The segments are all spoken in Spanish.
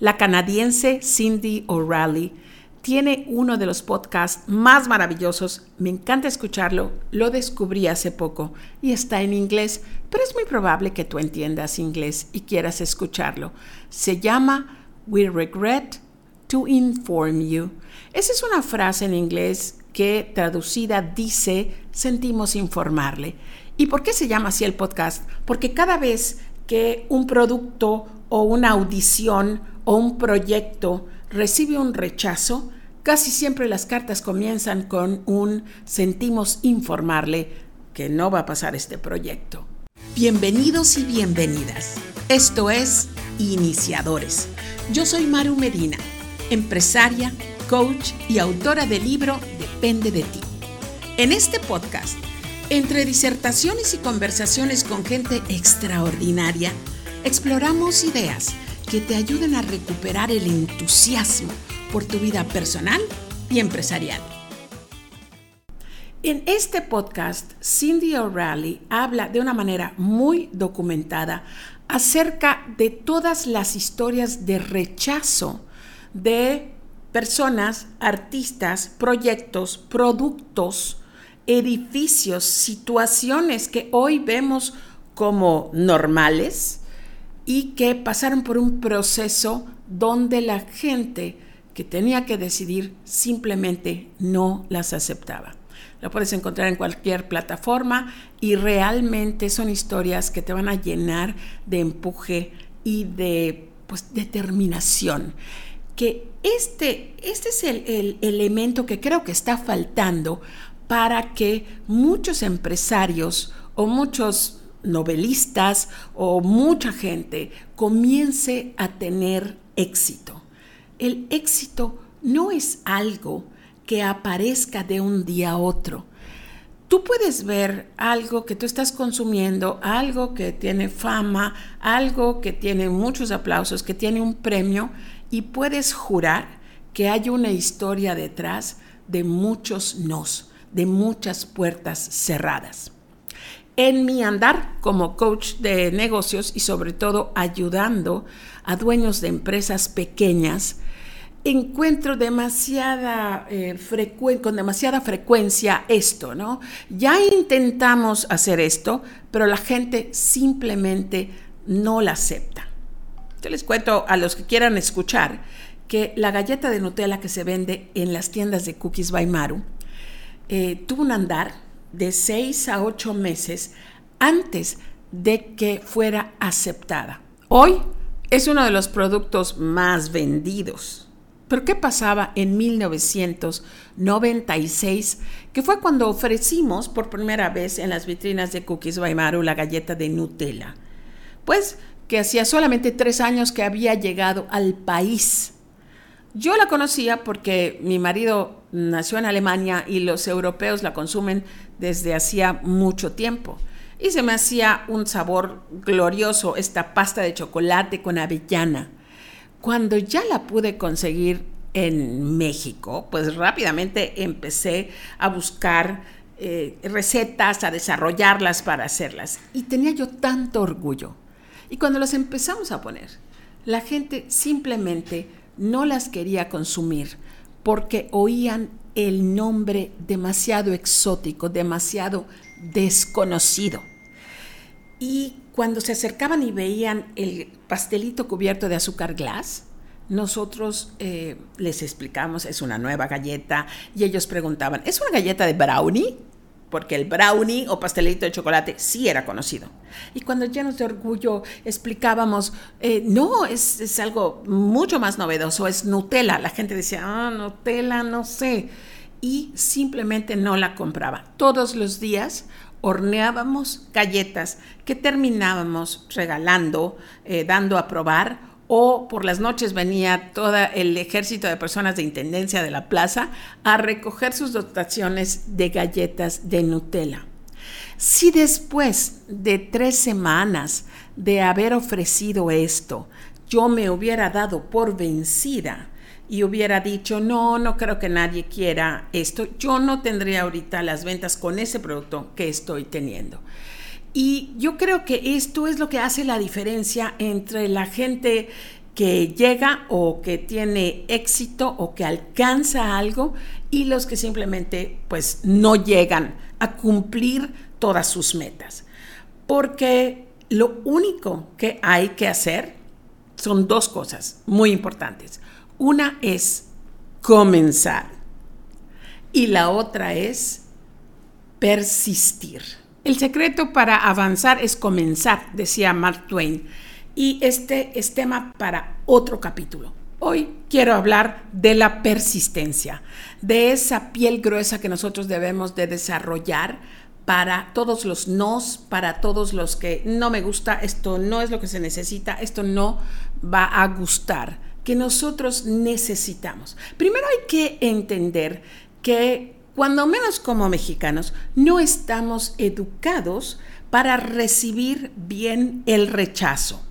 La canadiense Cindy O'Reilly tiene uno de los podcasts más maravillosos. Me encanta escucharlo. Lo descubrí hace poco y está en inglés, pero es muy probable que tú entiendas inglés y quieras escucharlo. Se llama We Regret to Inform You. Esa es una frase en inglés que traducida dice sentimos informarle. ¿Y por qué se llama así el podcast? Porque cada vez que un producto o una audición o un proyecto recibe un rechazo, casi siempre las cartas comienzan con un sentimos informarle que no va a pasar este proyecto. Bienvenidos y bienvenidas. Esto es Iniciadores. Yo soy Maru Medina, empresaria, coach y autora del libro Depende de ti. En este podcast, entre disertaciones y conversaciones con gente extraordinaria, exploramos ideas que te ayuden a recuperar el entusiasmo por tu vida personal y empresarial. En este podcast, Cindy O'Reilly habla de una manera muy documentada acerca de todas las historias de rechazo de personas, artistas, proyectos, productos, edificios, situaciones que hoy vemos como normales y que pasaron por un proceso donde la gente que tenía que decidir simplemente no las aceptaba. Lo puedes encontrar en cualquier plataforma y realmente son historias que te van a llenar de empuje y de pues, determinación. Que este, este es el, el elemento que creo que está faltando para que muchos empresarios o muchos novelistas o mucha gente comience a tener éxito. El éxito no es algo que aparezca de un día a otro. Tú puedes ver algo que tú estás consumiendo, algo que tiene fama, algo que tiene muchos aplausos, que tiene un premio, y puedes jurar que hay una historia detrás de muchos nos, de muchas puertas cerradas en mi andar como coach de negocios y sobre todo ayudando a dueños de empresas pequeñas, encuentro demasiada eh, con demasiada frecuencia esto, ¿no? Ya intentamos hacer esto, pero la gente simplemente no la acepta. Yo les cuento a los que quieran escuchar que la galleta de Nutella que se vende en las tiendas de Cookies by Maru eh, tuvo un andar de seis a ocho meses antes de que fuera aceptada. Hoy es uno de los productos más vendidos. Pero ¿qué pasaba en 1996? Que fue cuando ofrecimos por primera vez en las vitrinas de Cookies by la galleta de Nutella. Pues que hacía solamente tres años que había llegado al país. Yo la conocía porque mi marido nació en Alemania y los europeos la consumen desde hacía mucho tiempo. Y se me hacía un sabor glorioso esta pasta de chocolate con avellana. Cuando ya la pude conseguir en México, pues rápidamente empecé a buscar eh, recetas, a desarrollarlas para hacerlas. Y tenía yo tanto orgullo. Y cuando las empezamos a poner, la gente simplemente no las quería consumir porque oían el nombre demasiado exótico, demasiado desconocido. Y cuando se acercaban y veían el pastelito cubierto de azúcar glass, nosotros eh, les explicamos, es una nueva galleta, y ellos preguntaban, ¿es una galleta de brownie? Porque el brownie o pastelito de chocolate sí era conocido. Y cuando llenos de orgullo explicábamos, eh, no, es, es, algo mucho más novedoso, es Nutella. La gente decía, ah, Nutella, no sé. Y simplemente no la compraba. Todos los días horneábamos galletas que terminábamos regalando, eh, dando a probar o por las noches venía todo el ejército de personas de intendencia de la plaza a recoger sus dotaciones de galletas de Nutella. Si después de tres semanas de haber ofrecido esto, yo me hubiera dado por vencida y hubiera dicho, no, no creo que nadie quiera esto, yo no tendría ahorita las ventas con ese producto que estoy teniendo. Y yo creo que esto es lo que hace la diferencia entre la gente que llega o que tiene éxito o que alcanza algo y los que simplemente pues no llegan a cumplir todas sus metas. Porque lo único que hay que hacer son dos cosas muy importantes. Una es comenzar y la otra es persistir. El secreto para avanzar es comenzar, decía Mark Twain y este es tema para otro capítulo. Hoy quiero hablar de la persistencia, de esa piel gruesa que nosotros debemos de desarrollar para todos los nos, para todos los que no me gusta, esto no es lo que se necesita, esto no va a gustar, que nosotros necesitamos. Primero hay que entender que cuando menos como mexicanos no estamos educados para recibir bien el rechazo.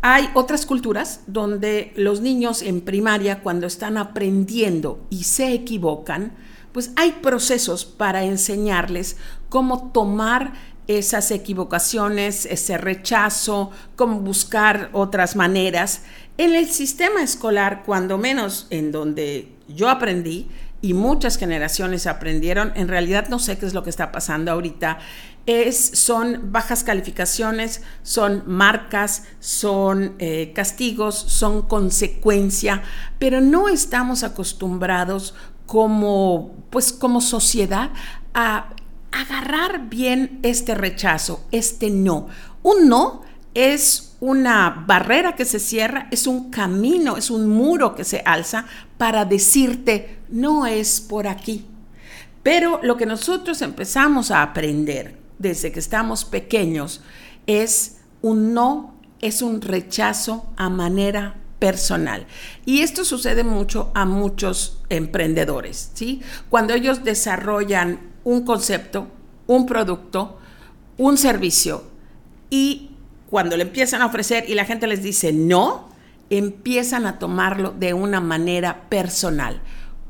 Hay otras culturas donde los niños en primaria, cuando están aprendiendo y se equivocan, pues hay procesos para enseñarles cómo tomar esas equivocaciones, ese rechazo, cómo buscar otras maneras. En el sistema escolar, cuando menos en donde yo aprendí, y muchas generaciones aprendieron, en realidad no sé qué es lo que está pasando ahorita, es, son bajas calificaciones, son marcas, son eh, castigos, son consecuencia, pero no estamos acostumbrados como, pues, como sociedad a agarrar bien este rechazo, este no. Un no es una barrera que se cierra, es un camino, es un muro que se alza para decirte, no es por aquí. Pero lo que nosotros empezamos a aprender desde que estamos pequeños es un no, es un rechazo a manera personal. Y esto sucede mucho a muchos emprendedores, ¿sí? Cuando ellos desarrollan un concepto, un producto, un servicio y cuando le empiezan a ofrecer y la gente les dice no, empiezan a tomarlo de una manera personal.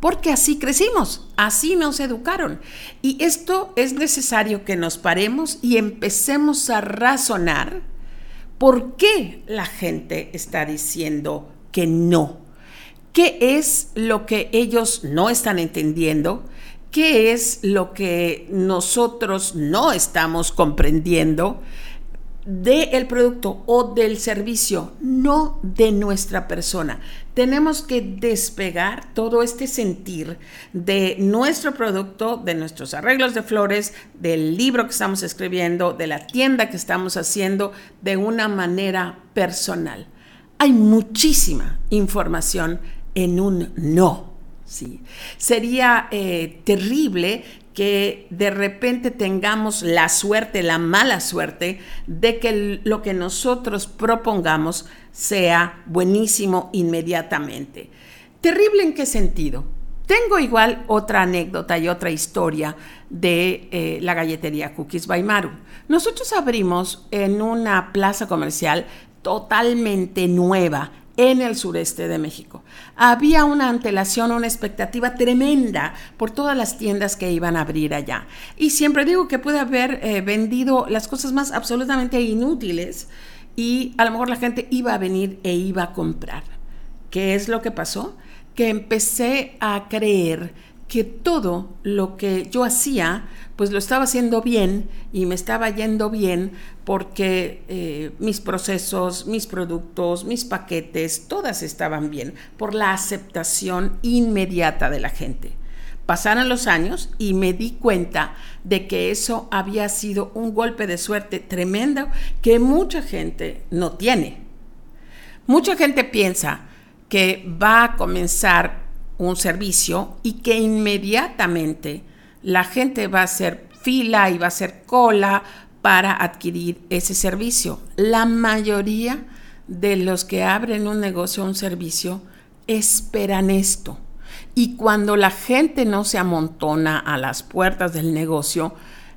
Porque así crecimos, así nos educaron. Y esto es necesario que nos paremos y empecemos a razonar por qué la gente está diciendo que no. ¿Qué es lo que ellos no están entendiendo? ¿Qué es lo que nosotros no estamos comprendiendo? del producto o del servicio, no de nuestra persona. Tenemos que despegar todo este sentir de nuestro producto, de nuestros arreglos de flores, del libro que estamos escribiendo, de la tienda que estamos haciendo, de una manera personal. Hay muchísima información en un no. Sí. Sería eh, terrible que de repente tengamos la suerte, la mala suerte, de que lo que nosotros propongamos sea buenísimo inmediatamente. ¿Terrible en qué sentido? Tengo igual otra anécdota y otra historia de eh, la galletería Cookies by Maru. Nosotros abrimos en una plaza comercial totalmente nueva en el sureste de México. Había una antelación, una expectativa tremenda por todas las tiendas que iban a abrir allá. Y siempre digo que puede haber eh, vendido las cosas más absolutamente inútiles y a lo mejor la gente iba a venir e iba a comprar. ¿Qué es lo que pasó? Que empecé a creer que todo lo que yo hacía, pues lo estaba haciendo bien y me estaba yendo bien porque eh, mis procesos, mis productos, mis paquetes, todas estaban bien por la aceptación inmediata de la gente. Pasaron los años y me di cuenta de que eso había sido un golpe de suerte tremendo que mucha gente no tiene. Mucha gente piensa que va a comenzar un servicio y que inmediatamente la gente va a hacer fila y va a hacer cola para adquirir ese servicio. La mayoría de los que abren un negocio o un servicio esperan esto. Y cuando la gente no se amontona a las puertas del negocio,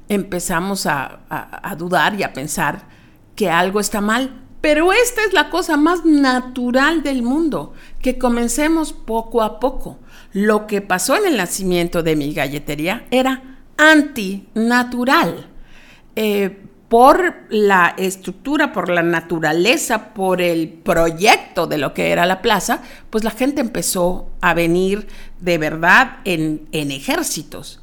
empezamos a, a dudar y a pensar que algo está mal pero esta es la cosa más natural del mundo, que comencemos poco a poco. Lo que pasó en el nacimiento de mi galletería era antinatural. Eh, por la estructura, por la naturaleza, por el proyecto de lo que era la plaza, pues la gente empezó a venir de verdad en, en ejércitos.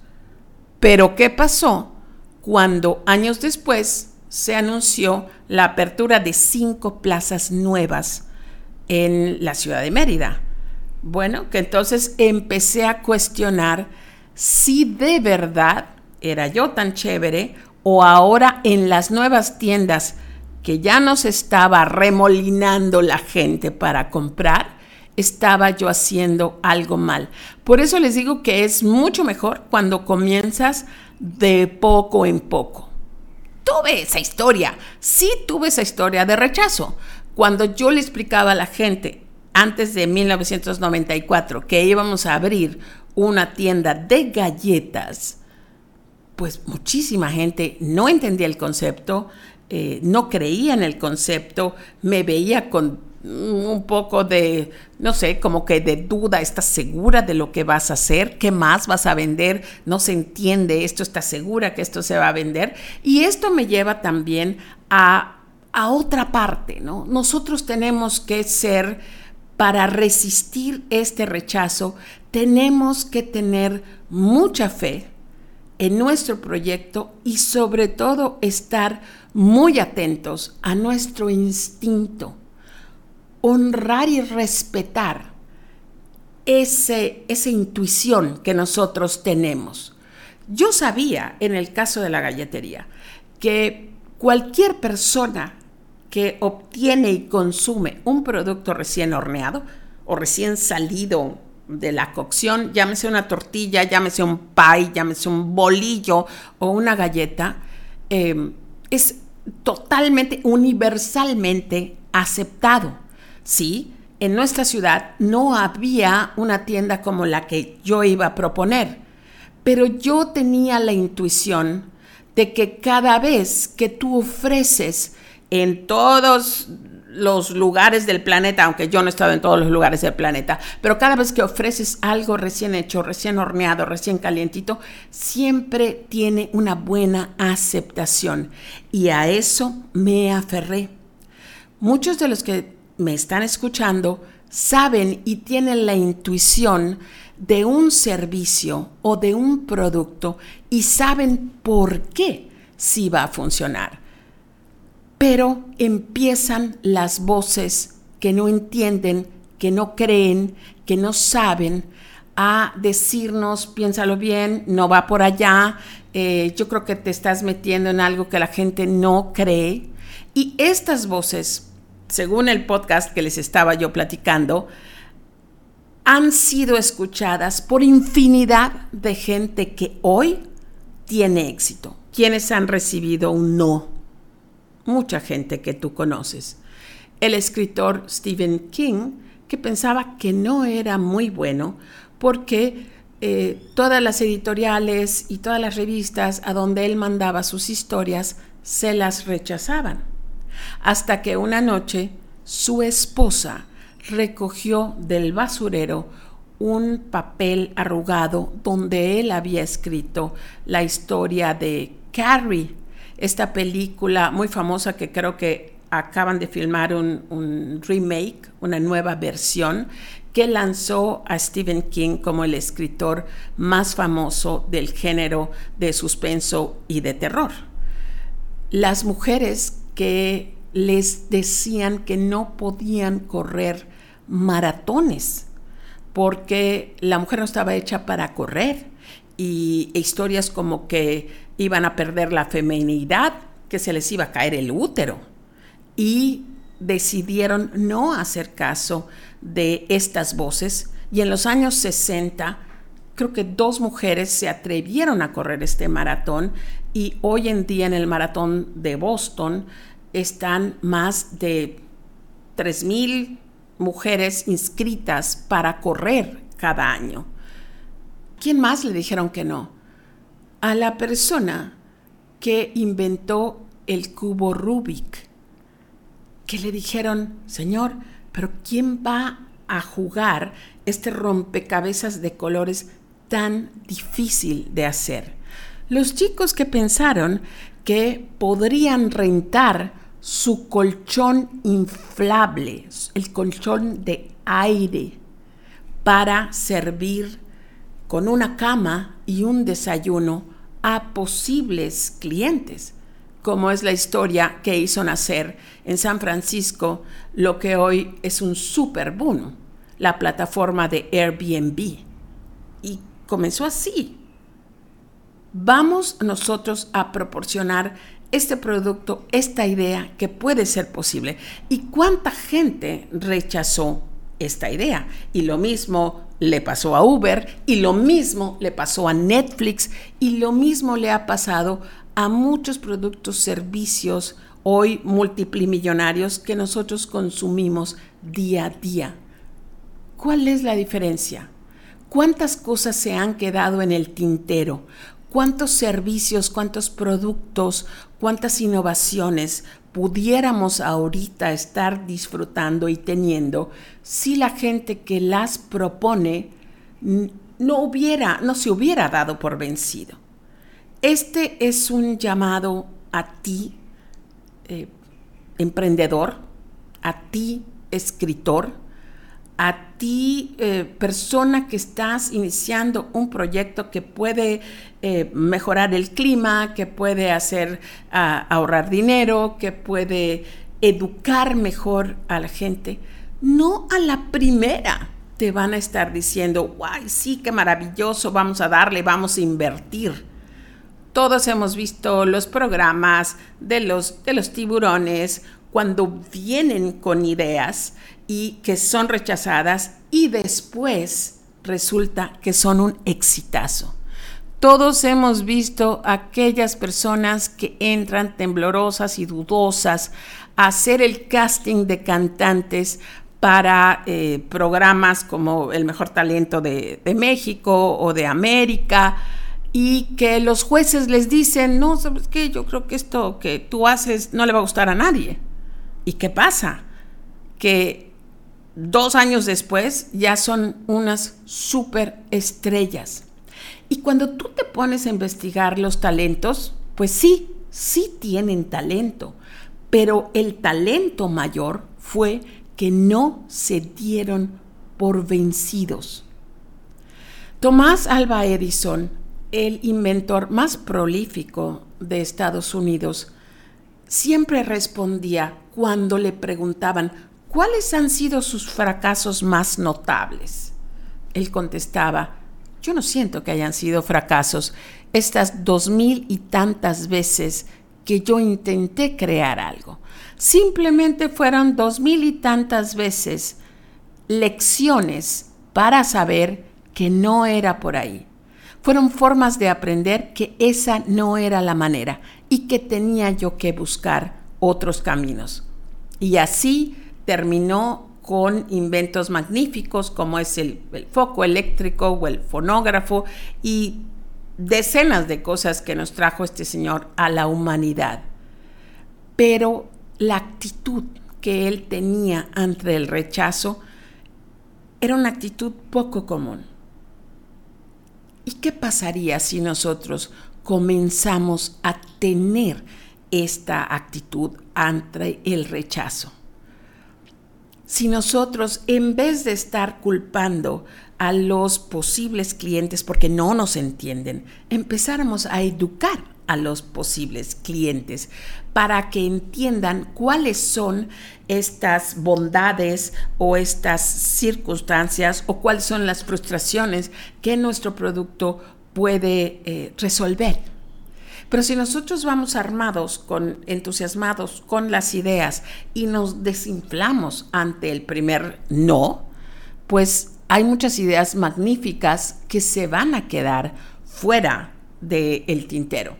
Pero ¿qué pasó cuando años después se anunció la apertura de cinco plazas nuevas en la ciudad de Mérida? Bueno, que entonces empecé a cuestionar si de verdad era yo tan chévere o ahora en las nuevas tiendas que ya nos estaba remolinando la gente para comprar, estaba yo haciendo algo mal. Por eso les digo que es mucho mejor cuando comienzas de poco en poco. Tuve esa historia, sí tuve esa historia de rechazo. Cuando yo le explicaba a la gente antes de 1994 que íbamos a abrir una tienda de galletas, pues muchísima gente no entendía el concepto, eh, no creía en el concepto, me veía con un poco de, no sé, como que de duda, ¿estás segura de lo que vas a hacer? ¿Qué más vas a vender? No se entiende, esto está segura que esto se va a vender. Y esto me lleva también a, a otra parte, ¿no? Nosotros tenemos que ser, para resistir este rechazo, tenemos que tener mucha fe, en nuestro proyecto y sobre todo estar muy atentos a nuestro instinto, honrar y respetar ese, esa intuición que nosotros tenemos. Yo sabía en el caso de la galletería que cualquier persona que obtiene y consume un producto recién horneado o recién salido de la cocción, llámese una tortilla, llámese un pie, llámese un bolillo o una galleta, em, es totalmente, universalmente aceptado. Sí, en nuestra ciudad no había una tienda como la que yo iba a proponer, pero yo tenía la intuición de que cada vez que tú ofreces en todos los lugares del planeta, aunque yo no he estado en todos los lugares del planeta, pero cada vez que ofreces algo recién hecho, recién horneado, recién calientito, siempre tiene una buena aceptación. Y a eso me aferré. Muchos de los que me están escuchando saben y tienen la intuición de un servicio o de un producto y saben por qué sí va a funcionar pero empiezan las voces que no entienden, que no creen, que no saben, a decirnos, piénsalo bien, no va por allá, eh, yo creo que te estás metiendo en algo que la gente no cree. Y estas voces, según el podcast que les estaba yo platicando, han sido escuchadas por infinidad de gente que hoy tiene éxito, quienes han recibido un no mucha gente que tú conoces. El escritor Stephen King, que pensaba que no era muy bueno porque eh, todas las editoriales y todas las revistas a donde él mandaba sus historias se las rechazaban. Hasta que una noche su esposa recogió del basurero un papel arrugado donde él había escrito la historia de Carrie, esta película muy famosa que creo que acaban de filmar un, remake, una nueva versión, que lanzó a Stephen King como el escritor más famoso del género de suspenso y de terror. Las mujeres que les decían que no podían correr maratones porque la mujer no estaba hecha para correr y historias como que iban a perder la feminidad, que se les iba a caer el útero. Y decidieron no hacer caso de estas voces. Y en los años 60, creo que dos mujeres se atrevieron a correr este maratón y hoy en día en el maratón de Boston están más de 3.000 mujeres inscritas para correr cada año. ¿Quién más le dijeron que no? A la persona que inventó el cubo Rubik, que le dijeron, Señor, pero ¿quién va a jugar este rompecabezas de colores tan difícil de hacer? Los chicos que pensaron que podrían rentar su colchón inflable, el colchón de aire, para servir con una cama y un desayuno a posibles clientes, como es la historia que hizo nacer en San Francisco lo que hoy es un super boom, la plataforma de Airbnb. Y comenzó así. Vamos nosotros a proporcionar este producto, esta idea que puede ser posible. ¿Y cuánta gente rechazó esta idea? Y lo mismo le pasó a Uber, y lo mismo le pasó a Netflix, y lo mismo le ha pasado a muchos productos, servicios hoy multiplimillonarios que nosotros consumimos día a día. ¿Cuál es la diferencia? ¿Cuántas cosas se han quedado en el tintero? ¿Cuántos servicios, cuántos productos, cuántas innovaciones pudiéramos ahorita estar disfrutando y teniendo si la gente que las propone no hubiera, no se hubiera dado por vencido? Este es un llamado a ti, eh, emprendedor, a ti, escritor, a ti, eh, persona que estás iniciando un proyecto que puede eh, mejorar el clima, que puede hacer ah, ahorrar dinero, que puede educar mejor a la gente, no a la primera te van a estar diciendo, guay, sí, qué maravilloso, vamos a darle, vamos a invertir. Todos hemos visto los programas de los, de los tiburones cuando vienen con ideas y que son rechazadas y después resulta que son un exitazo. Todos hemos visto aquellas personas que entran temblorosas y dudosas a hacer el casting de cantantes para eh, programas como El Mejor Talento de, de, México o de América y que los jueces les dicen, no, ¿sabes qué? Yo creo que esto que tú haces no le va a gustar a nadie. ¿Y qué pasa? Que dos años después ya son unas super estrellas. Y cuando tú te pones a investigar los talentos, pues sí, sí tienen talento, pero el talento mayor fue que no se dieron por vencidos. Tomás Alba Edison, el inventor más prolífico de Estados Unidos, siempre respondía cuando le preguntaban ¿cuáles han sido sus fracasos más notables? Él contestaba, yo no siento que hayan sido fracasos estas dos mil y tantas veces que yo intenté crear algo. Simplemente fueron dos mil y tantas veces lecciones para saber que no era por ahí. Fueron formas de aprender que esa no era la manera y que tenía yo que buscar otros caminos. Y así terminó con inventos magníficos como es el, foco eléctrico o el fonógrafo y decenas de cosas que nos trajo este señor a la humanidad. Pero la actitud que él tenía ante el rechazo era una actitud poco común. ¿Y qué pasaría si nosotros comenzamos a tener esta actitud ante el rechazo? Si nosotros, en vez de estar culpando a los posibles clientes porque no nos entienden, empezáramos a educar a los posibles clientes para que entiendan cuáles son estas bondades o estas circunstancias o cuáles son las frustraciones que nuestro producto puede eh, resolver. Pero si nosotros vamos armados, con, entusiasmados con las ideas y nos desinflamos ante el primer no, pues hay muchas ideas magníficas que se van a quedar fuera del tintero.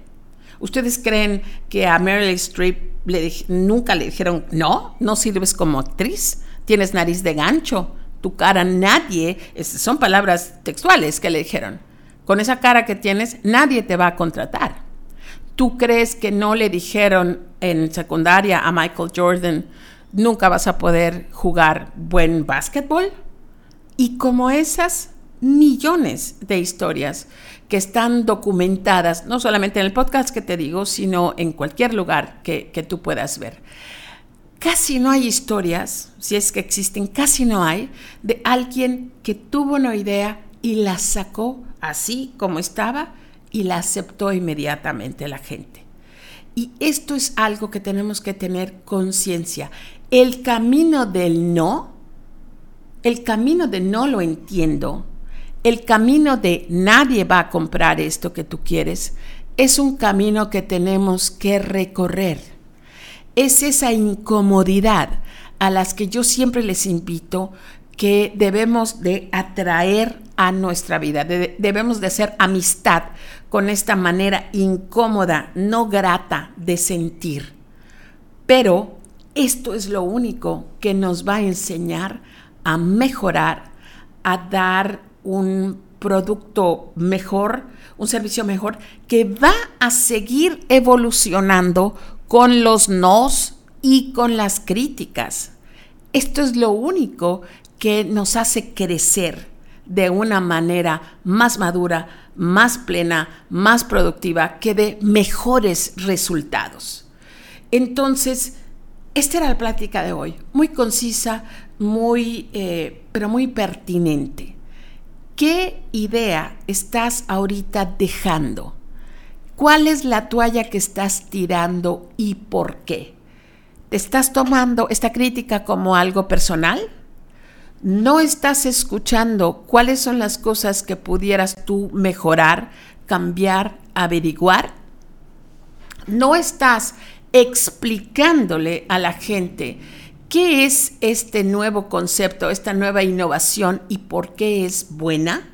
¿Ustedes creen que a Meryl Streep nunca le dijeron, no, no sirves como actriz, tienes nariz de gancho, tu cara nadie, son palabras textuales que le dijeron, con esa cara que tienes nadie te va a contratar. ¿Tú crees que no le dijeron en secundaria a Michael Jordan, nunca vas a poder jugar buen básquetbol? Y como esas, millones de historias que están documentadas, no solamente en el podcast que te digo, sino en cualquier lugar que, que tú puedas ver. Casi no hay historias, si es que existen, casi no hay, de alguien que tuvo una idea y la sacó así como estaba y la aceptó inmediatamente la gente. Y esto es algo que tenemos que tener conciencia. El camino del no, el camino de no lo entiendo, el camino de nadie va a comprar esto que tú quieres, es un camino que tenemos que recorrer. Es esa incomodidad a las que yo siempre les invito que debemos de atraer a nuestra vida, debemos de hacer amistad con esta manera incómoda, no grata de sentir. Pero esto es lo único que nos va a enseñar a mejorar, a dar un producto mejor, un servicio mejor, que va a seguir evolucionando con los nos y con las críticas. Esto es lo único que nos hace crecer de una manera más madura, más plena, más productiva, que dé mejores resultados. Entonces, esta era la plática de hoy, muy concisa, muy, eh, pero muy pertinente. ¿Qué idea estás ahorita dejando? ¿Cuál es la toalla que estás tirando y por qué? ¿Te estás tomando esta crítica como algo personal? No estás escuchando cuáles son las cosas que pudieras tú mejorar, cambiar, averiguar. No estás explicándole a la gente qué es este nuevo concepto, esta nueva innovación y por qué es buena.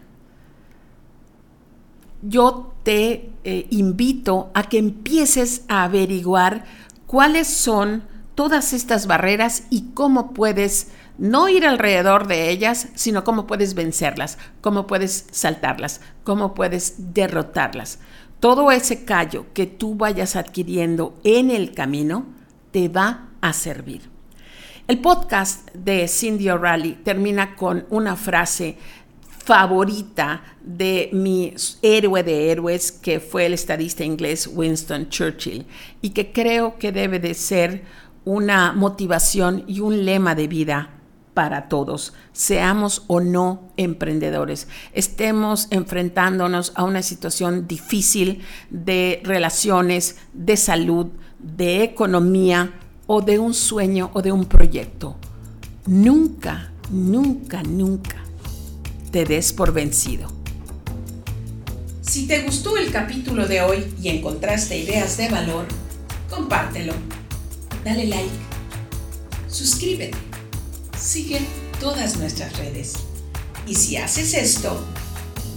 Yo te eh, invito a que empieces a averiguar cuáles son todas estas barreras y cómo puedes no ir alrededor de ellas, sino cómo puedes vencerlas, cómo puedes saltarlas, cómo puedes derrotarlas. Todo ese callo que tú vayas adquiriendo en el camino te va a servir. El podcast de Cindy O'Reilly termina con una frase favorita de mi héroe de héroes, que fue el estadista inglés Winston Churchill, y que creo que debe de ser una motivación y un lema de vida para todos, seamos o no emprendedores, estemos enfrentándonos a una situación difícil de relaciones, de salud, de economía o de un sueño o de un proyecto. Nunca, nunca, nunca te des por vencido. Si te gustó el capítulo de hoy y encontraste ideas de valor, compártelo, dale like, suscríbete sigue todas nuestras redes. Y si haces esto,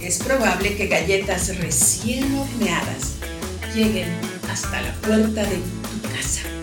es probable que galletas recién horneadas lleguen hasta la puerta de tu casa.